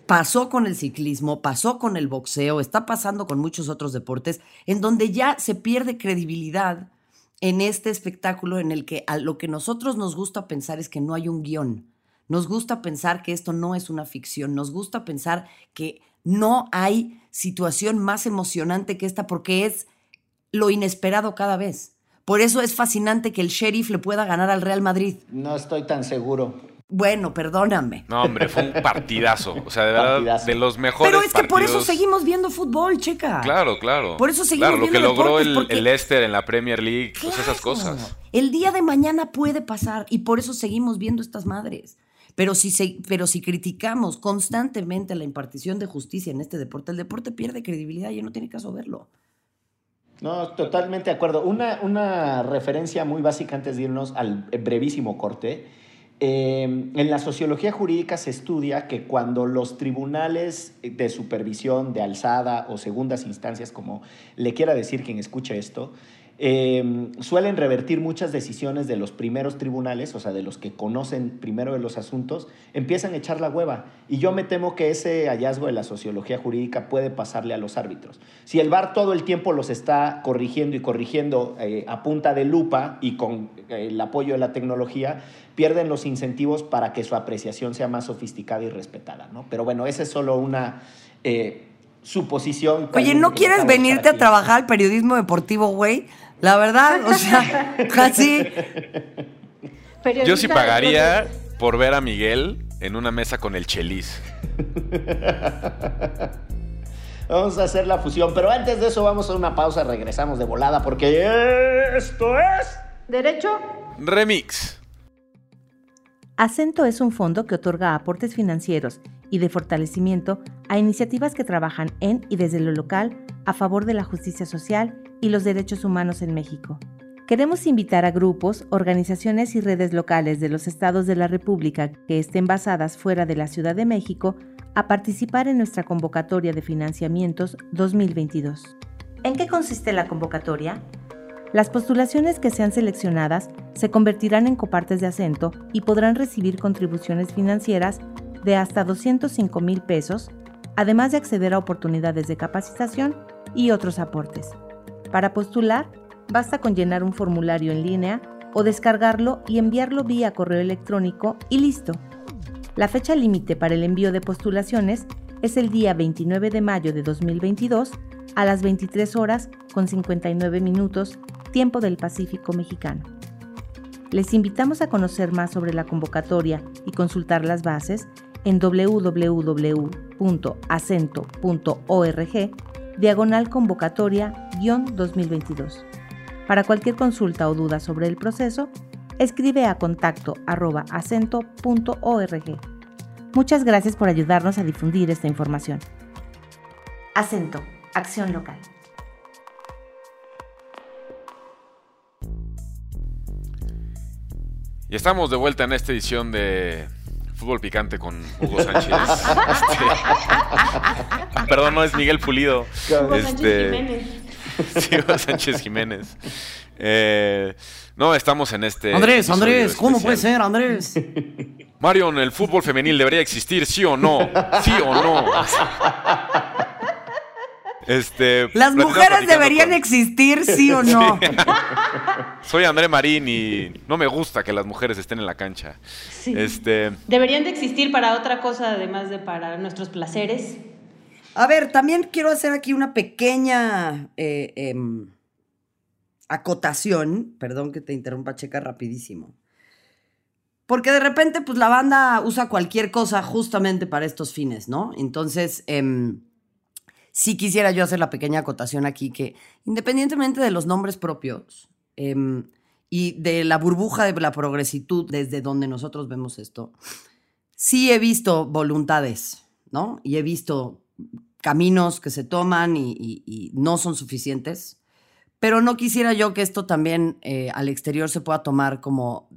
F: Pasó con el ciclismo, pasó con el boxeo, está pasando con muchos otros deportes, en donde ya se pierde credibilidad en este espectáculo en el que a lo que nosotros nos gusta pensar es que no hay un guion. Nos gusta pensar que esto no es una ficción, nos gusta pensar que no hay situación más emocionante que esta porque es lo inesperado cada vez. Por eso es fascinante que el sheriff le pueda ganar al Real Madrid.
B: No estoy tan seguro.
F: Bueno, perdóname.
D: No, hombre, fue un partidazo. O sea, de verdad, de los mejores.
F: Pero es que por eso seguimos viendo fútbol, checa.
D: Claro, claro.
F: Por eso seguimos
D: claro,
F: viendo
D: lo que logró el,
F: porque...
D: el, Leicester en la Premier League, pues esas cosas.
F: El día de mañana puede pasar y por eso seguimos viendo estas madres. Pero si, se, pero si criticamos constantemente la impartición de justicia en este deporte, el deporte pierde credibilidad y ya no tiene caso verlo.
B: No, totalmente de acuerdo. Una, una referencia muy básica antes de irnos al brevísimo corte. Eh, en la sociología jurídica se estudia que cuando los tribunales de supervisión de alzada o segundas instancias, como le quiera decir quien escuche esto, eh, suelen revertir muchas decisiones de los primeros tribunales, o sea, de los que conocen primero de los asuntos, empiezan a echar la hueva. Y yo me temo que ese hallazgo de la sociología jurídica puede pasarle a los árbitros. Si el VAR todo el tiempo los está corrigiendo y corrigiendo eh, a punta de lupa y con eh, el apoyo de la tecnología, pierden los incentivos para que su apreciación sea más sofisticada y respetada. ¿no? Pero bueno, esa es solo una eh, suposición.
F: Oye, ¿no quieres venirte a trabajar al periodismo deportivo, güey? La verdad, o sea, [LAUGHS] casi.
D: Yo sí pagaría por ver a Miguel en una mesa con el Chelis. [LAUGHS]
B: Vamos a hacer la fusión, pero antes de eso vamos a una pausa, regresamos de volada porque esto es...
G: Derecho.
D: Remix.
H: Acento es un fondo que otorga aportes financieros y de fortalecimiento a iniciativas que trabajan en y desde lo local a favor de la justicia social y los derechos humanos en México. Queremos invitar a grupos, organizaciones y redes locales de los estados de la República que estén basadas fuera de la Ciudad de México a participar en nuestra convocatoria de financiamientos 2022. ¿En qué consiste la convocatoria? Las postulaciones que sean seleccionadas se convertirán en copartes de acento y podrán recibir contribuciones financieras de hasta 205 mil pesos, además de acceder a oportunidades de capacitación y otros aportes. Para postular, basta con llenar un formulario en línea o descargarlo y enviarlo vía correo electrónico y listo. La fecha límite para el envío de postulaciones es el día 29 de mayo de 2022 a las 23 horas con 59 minutos, tiempo del Pacífico mexicano. Les invitamos a conocer más sobre la convocatoria y consultar las bases en www.acento.org diagonal convocatoria-2022. Para cualquier consulta o duda sobre el proceso, escribe a contacto arroba acento.org. Muchas gracias por ayudarnos a difundir esta información. Acento, acción local.
D: Y estamos de vuelta en esta edición de Fútbol Picante con Hugo Sánchez. [LAUGHS] Este, perdón, no es Miguel Pulido.
G: Hugo
D: Este,
G: Sánchez Jiménez. [LAUGHS]
D: Sí, Hugo Sánchez Jiménez. Eh, no, estamos en este.
F: Andrés, Andrés, ¿cómo puede ser, Andrés?
D: Marion, ¿el fútbol femenil debería existir, sí o no? ¿Sí o no? Este,
F: Las mujeres deberían
D: con-
F: existir, sí o no. [LAUGHS]
D: Soy André Marín y no me gusta que las mujeres estén en la cancha.
G: Sí.
D: Este,
G: Deberían de existir para otra cosa además de para nuestros placeres.
F: A ver, también quiero hacer aquí una pequeña eh, em, acotación. Perdón que te interrumpa, checa rapidísimo. Porque de repente, pues la banda usa cualquier cosa justamente para estos fines, ¿no? Entonces, em, sí quisiera yo hacer la pequeña acotación aquí que, independientemente de los nombres propios em, y de la burbuja de la progresitud desde donde nosotros vemos esto, sí he visto voluntades, ¿no? Y he visto caminos que se toman y, no son suficientes. Pero no quisiera yo que esto también eh, al exterior se pueda tomar como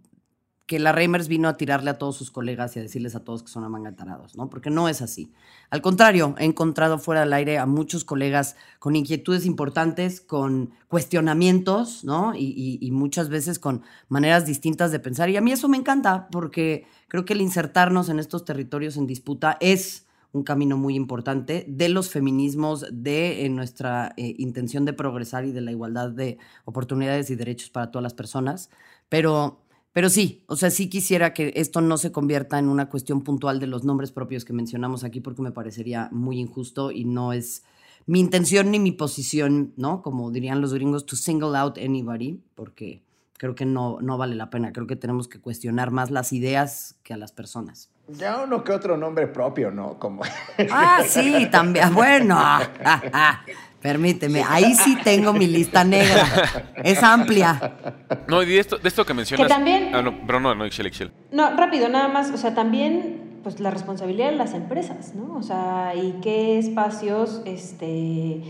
F: que la Reimers vino a tirarle a todos sus colegas y a decirles a todos que son amangantarados, ¿no? Porque no es así. Al contrario, he encontrado fuera del aire a muchos colegas con inquietudes importantes, con cuestionamientos, ¿no? Y muchas veces con maneras distintas de pensar. Y a mí eso me encanta porque creo que el insertarnos en estos territorios en disputa es un camino muy importante de los feminismos, de eh, nuestra eh, intención de progresar y de la igualdad de oportunidades y derechos para todas las personas. Pero, pero sí, o sea, sí quisiera que esto no se convierta en una cuestión puntual de los nombres propios que mencionamos aquí porque me parecería muy injusto y no es mi intención ni mi posición, ¿no? Como dirían los gringos, to single out anybody, porque creo que no, no vale la pena. Creo que tenemos que cuestionar más las ideas que a las personas.
B: Ya uno que otro nombre propio, ¿no? Como...
F: Ah, sí, también. Bueno, ah, permíteme. Ahí sí tengo mi lista negra. Es amplia.
D: no, y de esto, de esto que mencionas.
G: también-
D: Ah, no, pero no, no, Ixchel, Ixchel.
G: No, rápido, nada más, o sea, también pues la responsabilidad de las empresas, ¿no? O sea, y qué espacios, este,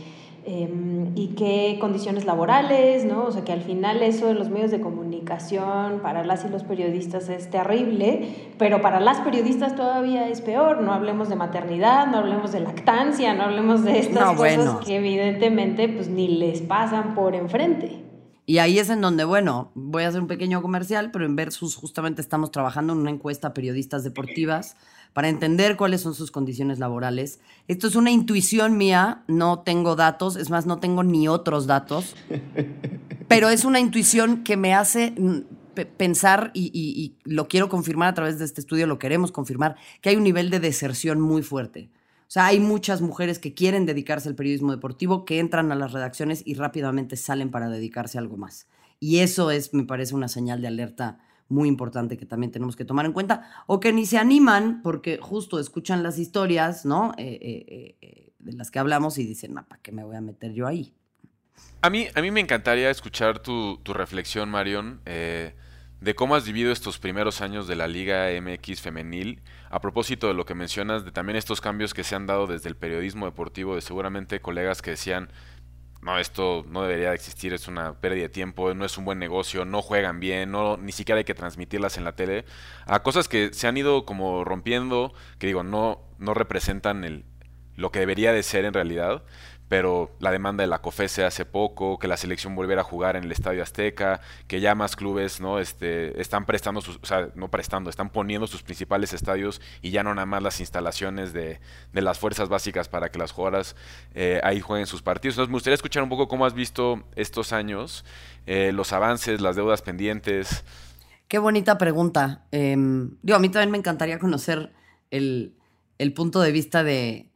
G: em, y qué condiciones laborales, ¿no? O sea, que al final eso de los medios de comunicación para las y los periodistas es terrible, pero para las periodistas todavía es peor. No hablemos de maternidad, no hablemos de lactancia, no hablemos de estas
F: No,
G: cosas
F: bueno.
G: que evidentemente pues ni les pasan por enfrente.
F: Y ahí es en donde, bueno, voy a hacer un pequeño comercial, pero en Versus justamente estamos trabajando en una encuesta a periodistas deportivas para entender cuáles son sus condiciones laborales. Esto es una intuición mía, no tengo datos, es más, no tengo ni otros datos, [LAUGHS] pero es una intuición que me hace mm, pe- pensar y, y- y lo quiero confirmar a través de este estudio, lo queremos confirmar, que hay un nivel de deserción muy fuerte. O sea, hay muchas mujeres que quieren dedicarse al periodismo deportivo, que entran a las redacciones y rápidamente salen para dedicarse a algo más. Y eso es, me parece, una señal de alerta muy importante que también tenemos que tomar en cuenta. O que ni se animan porque justo escuchan las historias, ¿no? Eh, eh, eh, de las que hablamos y dicen, "Ah, ¿para qué me voy a meter yo ahí?
D: A mí, a mí me encantaría escuchar tu, tu reflexión, Marion, de cómo has vivido estos primeros años de la Liga MX femenil, a propósito de lo que mencionas, de también estos cambios que se han dado desde el periodismo deportivo, de seguramente colegas que decían, no, esto no debería de existir, es una pérdida de tiempo, no es un buen negocio, no juegan bien, no, ni siquiera hay que transmitirlas en la tele, a cosas que se han ido como rompiendo, que digo, no, no representan el, lo que debería de ser en realidad, pero la demanda de la COFESE hace poco, que la selección volviera a jugar en el Estadio Azteca, que ya más clubes no este, están prestando sus, o sea, no prestando, están poniendo sus principales estadios y ya no nada más las instalaciones de, de las fuerzas básicas para que las jugadoras eh, ahí jueguen sus partidos. Entonces me gustaría escuchar un poco cómo has visto estos años, eh, los avances, las deudas pendientes.
F: Qué bonita pregunta. Em, digo, a mí también me encantaría conocer el, el punto de vista de,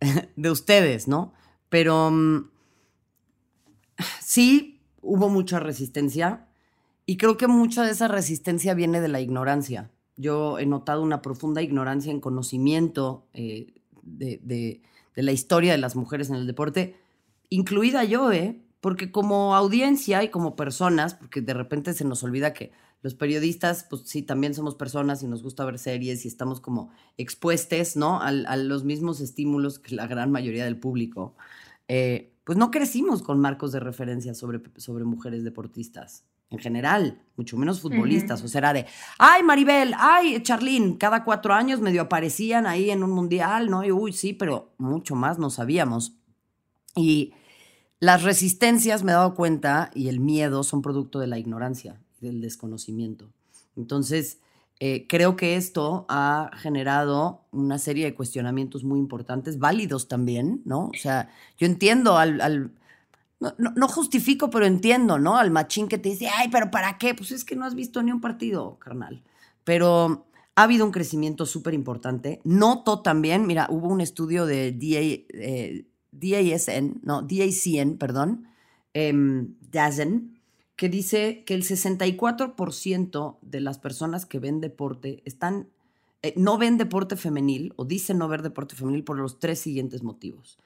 F: [LAUGHS] de ustedes, ¿no? Pero mm, sí, hubo mucha resistencia y creo que mucha de esa resistencia viene de la ignorancia. Yo he notado una profunda ignorancia en conocimiento eh, de, de- la historia de las mujeres en el deporte, incluida yo, ¿eh? Porque como audiencia y como personas, porque de repente se nos olvida que los periodistas, pues sí, también somos personas y nos gusta ver series y estamos como expuestos, ¿no? A los mismos estímulos que la gran mayoría del público. Eh, pues no crecimos con marcos de referencia sobre, sobre mujeres deportistas. En general, mucho menos futbolistas. O sea, era de, ay, Maribel, ay, Charlene, cada cuatro años medio aparecían ahí en un mundial, ¿no? Y uy, sí, pero mucho más no sabíamos. Y las resistencias, me he dado cuenta, y el miedo son producto de la ignorancia del desconocimiento. Entonces, Eh, creo que esto ha generado una serie de cuestionamientos muy importantes, válidos también, ¿no? O sea, yo entiendo al... no, no- justifico, pero entiendo, ¿no? Al machín que te dice, ay, pero ¿para qué? Pues es que no has visto ni un partido, carnal. Pero ha habido un crecimiento súper importante. Noto también, mira, hubo un estudio de DA, eh, DASN, no, DACN, perdón, em, DASN, que dice que el 64% de las personas que ven deporte están, eh, no ven deporte femenil o dicen no ver deporte femenil por los tres siguientes motivos.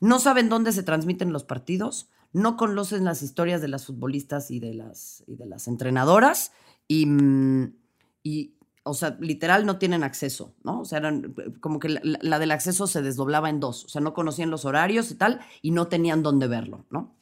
F: No saben dónde se transmiten los partidos, no conocen las historias de las futbolistas y de las, y de las entrenadoras y, mm, y, o sea, literal no tienen acceso, ¿no? O sea, eh, como que la- la del acceso se desdoblaba en dos, o sea, no conocían los horarios y tal y no tenían dónde verlo, ¿no?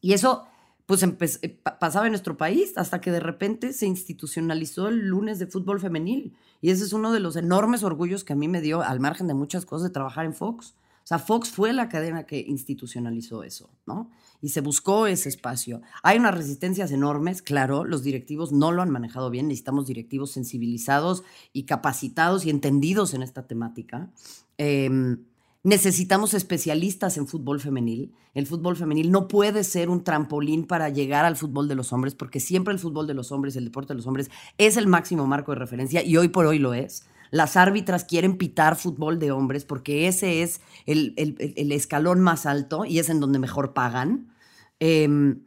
F: Y eso, pues, eh, pa- pasaba en nuestro país hasta que de repente se institucionalizó el lunes de fútbol femenil. Y ese es uno de los enormes orgullos que a mí me dio, al margen de muchas cosas, de trabajar en Fox. O sea, Fox fue la cadena que institucionalizó eso, ¿no? Y se buscó ese espacio. Hay unas resistencias enormes, claro, los directivos no lo han manejado bien, necesitamos directivos sensibilizados y capacitados y entendidos en esta temática. Em, Necesitamos especialistas en fútbol femenil. El fútbol femenil no puede ser un trampolín para llegar al fútbol de los hombres, porque siempre el fútbol de los hombres, el deporte de los hombres, es el máximo marco de referencia y hoy por hoy lo es. Las árbitras quieren pitar fútbol de hombres porque ese es el, escalón más alto y es en donde mejor pagan. Em,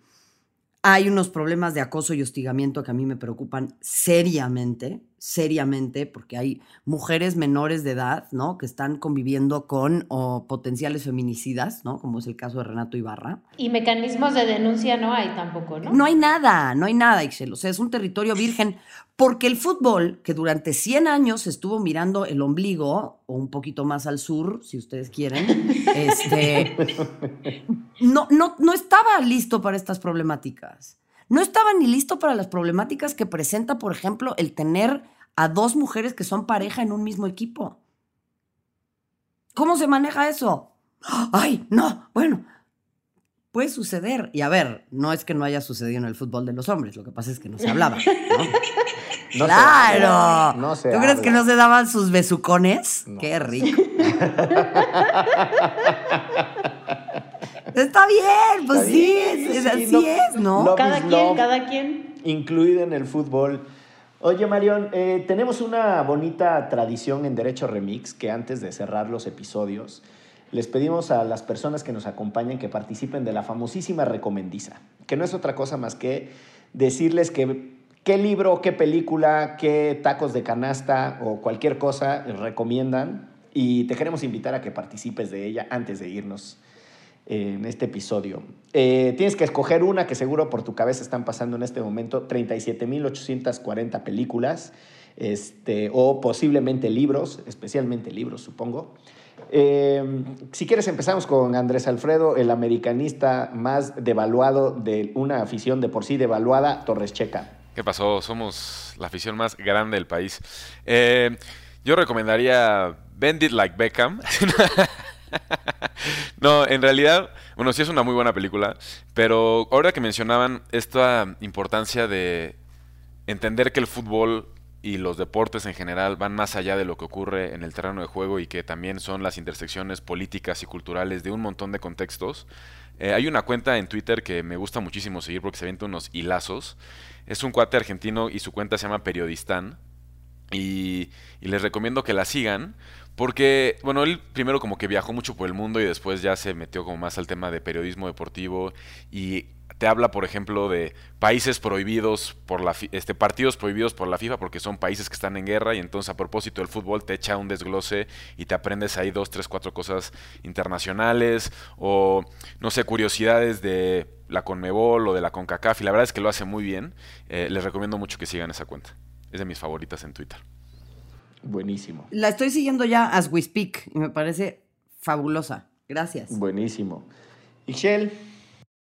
F: hay unos problemas de acoso y hostigamiento que a mí me preocupan seriamente, seriamente, porque hay mujeres menores de edad, ¿no? Que están conviviendo con o potenciales feminicidas, ¿no? Como es el caso de Renato Ibarra.
G: Y mecanismos de denuncia no hay tampoco, ¿no?
F: No hay nada, no hay nada, Ixchel. O sea, es un territorio virgen. Porque el fútbol, que durante 100 años estuvo mirando el ombligo, o un poquito más al sur, si ustedes quieren, [LAUGHS] este, no, no, no estaba listo para estas problemáticas. No estaba ni listo para las problemáticas que presenta, por ejemplo, el tener a dos mujeres que son pareja en un mismo equipo. ¿Cómo se maneja eso? Ay, no, bueno, puede suceder. Y a ver, no es que no haya sucedido en el fútbol de los hombres, lo que pasa es que no se hablaba. ¿no? [LAUGHS]
B: No
F: ¡Claro!
B: no se
F: ¿Tú crees que no se daban sus besucones?
B: No.
F: ¡Qué rico! [LAUGHS] Está bien, pues
B: Está
F: sí,
B: bien,
F: es, es
B: sí,
F: así
B: no-
F: es, ¿no?
B: no-
G: Cada
B: is
G: quien,
B: love.
G: cada quien.
B: incluido en el fútbol. Oye, Marión, eh, tenemos una bonita tradición en Derecho Remix que antes de cerrar los episodios, les pedimos a las personas que nos acompañan que participen de la famosísima recomendiza, que no es otra cosa más que decirles que qué libro, qué película, qué tacos de canasta o cualquier cosa recomiendan y te queremos invitar a que participes de ella antes de irnos en este episodio. Eh, tienes que escoger una que seguro por tu cabeza están pasando en este momento 37.840 películas este, o posiblemente libros, especialmente libros, supongo. Eh, si quieres empezamos con Andrés Alfredo, el americanista más devaluado de una afición de por sí devaluada, Torres Checa.
D: ¿Qué pasó? Somos la afición más grande del país. Eh, yo recomendaría Bend It Like Beckham. [LAUGHS] [LAUGHS] no, en realidad, bueno, sí es una muy buena película, pero ahora que mencionaban esta importancia de entender que el fútbol y los deportes en general van más allá de lo que ocurre en el terreno de juego y que también son las intersecciones políticas y culturales de un montón de contextos. Eh, hay una cuenta en Twitter que me gusta muchísimo seguir porque se avienta unos hilazos. Es un cuate argentino y su cuenta se llama Periodistán. Y, y les recomiendo que la sigan porque, bueno, él primero como que viajó mucho por el mundo y después ya se metió como más al tema de periodismo deportivo y te habla, por ejemplo, de países prohibidos por la este partidos prohibidos por la FIFA porque son países que están en guerra y entonces a propósito del fútbol te echa un desglose y te aprendes ahí dos, tres, cuatro cosas internacionales o no sé, curiosidades de la Conmebol o de la CONCACAF y la verdad es que lo hace muy bien. Eh, les recomiendo mucho que sigan esa cuenta. Es de mis favoritas en Twitter.
B: Buenísimo.
F: La estoy siguiendo ya as we speak y me parece fabulosa. Gracias.
B: Buenísimo. Michelle,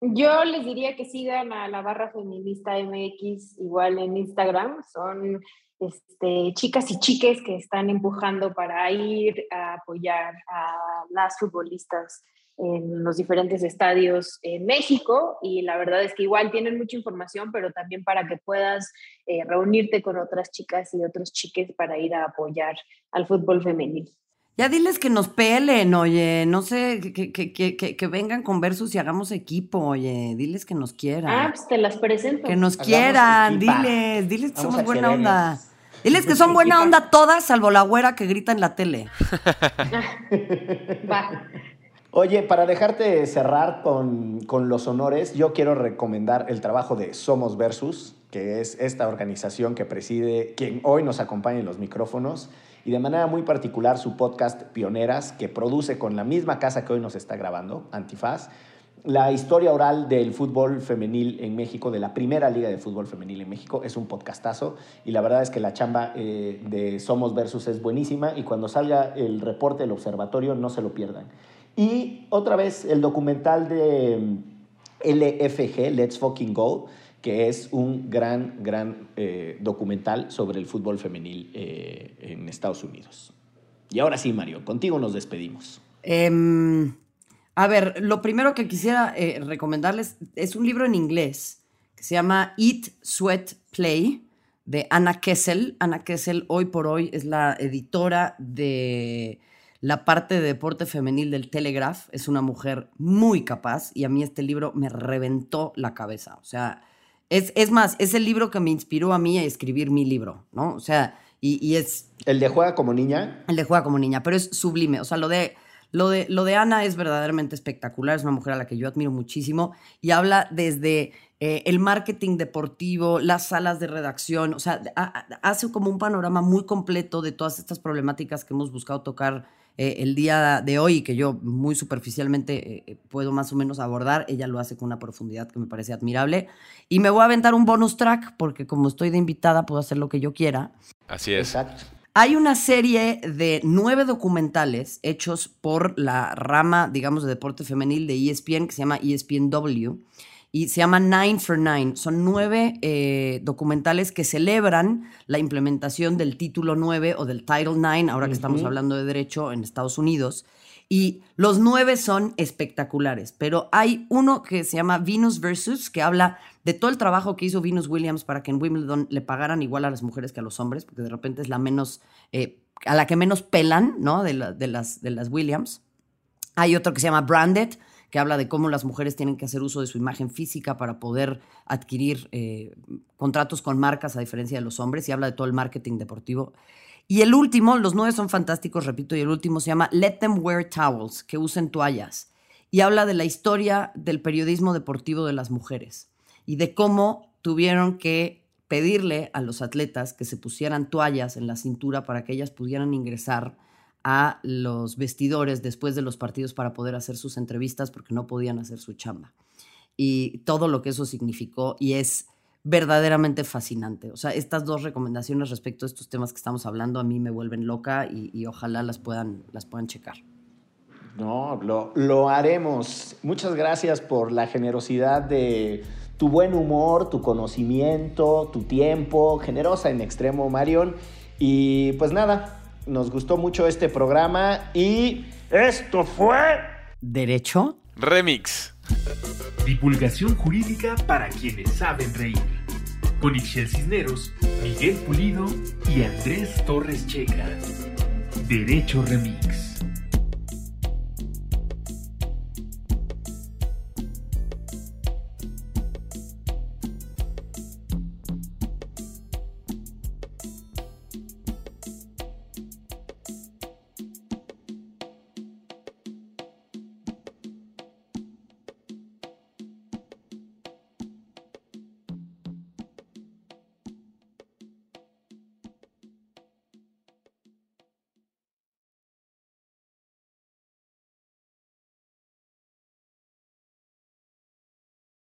I: Yo les diría que sigan a la barra feminista MX igual en Instagram. Son este, chicas y chiques que están empujando para ir a apoyar a las futbolistas en los diferentes estadios en México y la verdad es que igual tienen mucha información, pero también para que puedas eh, reunirte con otras chicas y otros chiques para ir a apoyar al fútbol femenino.
F: Ya diles que nos pelen, oye, no sé, que, que, que, que, vengan con versus y hagamos equipo, oye, diles que nos quieran.
I: Ah, pues te las presento.
F: Que nos quieran, diles, diles que somos buena onda. Diles que son buena onda todas, salvo la güera que grita en la tele. [LAUGHS]
B: Va. Oye, para dejarte cerrar con, con, los honores, yo quiero recomendar el trabajo de Somos Versus, que es esta organización que preside quien hoy nos acompaña en los micrófonos y de manera muy particular su podcast Pioneras, que produce con la misma casa que hoy nos está grabando, Antifaz, la historia oral del fútbol femenil en México, de la primera liga de fútbol femenil en México. Es un podcastazo y la verdad es que la chamba eh, de Somos Versus es buenísima y cuando salga el reporte del observatorio no se lo pierdan. Y otra vez el documental de mm, LFG, Let's Fucking Go, que es un gran, gran eh, documental sobre el fútbol femenil eh, en Estados Unidos. Y ahora sí, Mario, contigo nos despedimos.
F: Em, a ver, lo primero que quisiera eh, recomendarles es un libro en inglés que se llama Eat, Sweat, Play de Anna Kessel. Anna Kessel hoy por hoy es la editora de la parte de deporte femenil del Telegraph. Es una mujer muy capaz y a mí este libro me reventó la cabeza. O sea, es, más, es el libro que me inspiró a mí a escribir mi libro, ¿no? O sea, y, es...
B: ¿El de Juega como niña?
F: El de Juega como niña, pero es sublime. O sea, lo de, lo de, lo de Ana es verdaderamente espectacular. Es una mujer a la que yo admiro muchísimo y habla desde eh, el marketing deportivo, las salas de redacción. O sea, hace como un panorama muy completo de todas estas problemáticas que hemos buscado tocar eh, el día de hoy, que yo muy superficialmente eh, puedo más o menos abordar, ella lo hace con una profundidad que me parece admirable. Y me voy a aventar un bonus track, porque como estoy de invitada, puedo hacer lo que yo quiera.
D: Así es.
B: Exacto.
F: Hay una serie de nueve documentales hechos por la rama, digamos, de deporte femenil de ESPN, que se llama ESPNW y se llama Nine for Nine. Son nueve eh, documentales que celebran la implementación del título 9 o del Title 9, ahora que estamos hablando de derecho en Estados Unidos. Y los nueve son espectaculares, pero hay uno que se llama Venus Versus, que habla de todo el trabajo que hizo Venus Williams para que en Wimbledon le pagaran igual a las mujeres que a los hombres, porque de repente es la menos, eh, a la que menos pelan, ¿no? De, de, las, de las Williams. Hay otro que se llama Branded, que habla de cómo las mujeres tienen que hacer uso de su imagen física para poder adquirir eh, contratos con marcas a diferencia de los hombres y habla de todo el marketing deportivo. Y el último, los nueve son fantásticos, repito, y el último se llama Let Them Wear Towels, que usen toallas. Y habla de la historia del periodismo deportivo de las mujeres y de cómo tuvieron que pedirle a los atletas que se pusieran toallas en la cintura para que ellas pudieran ingresar a los vestidores después de los partidos para poder hacer sus entrevistas porque no podían hacer su chamba. Y todo lo que eso significó y es verdaderamente fascinante. O sea, estas dos recomendaciones respecto a estos temas que estamos hablando a mí me vuelven loca y, ojalá las puedan, las puedan checar.
B: No, lo, lo haremos. Muchas gracias por la generosidad de tu buen humor, tu conocimiento, tu tiempo, generosa en extremo, Marion. Y pues nada, nos gustó mucho este programa y esto fue...
F: ¿Derecho?
D: Remix.
E: Divulgación jurídica para quienes saben reír. Con Ixel Cisneros, Miguel Pulido y Andrés Torres Checa. Derecho Remix.